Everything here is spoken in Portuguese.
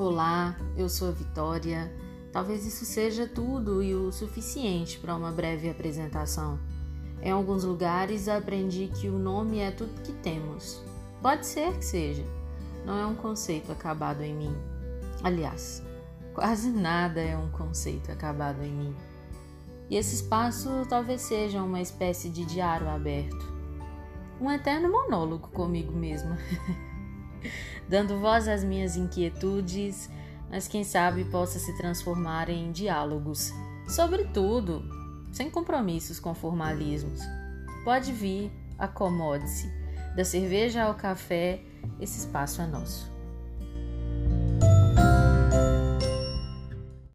Olá, eu sou a Vitória. Talvez isso seja tudo e o suficiente para uma breve apresentação. Em alguns lugares aprendi que o nome é tudo que temos. Pode ser que seja. Não é um conceito acabado em mim. Aliás, quase nada é um conceito acabado em mim. E esse espaço talvez seja uma espécie de diário aberto. Um eterno monólogo comigo mesma. dando voz às minhas inquietudes, mas quem sabe possa se transformar em diálogos. Sobretudo, sem compromissos com formalismos. Pode vir, acomode-se. Da cerveja ao café, esse espaço é nosso.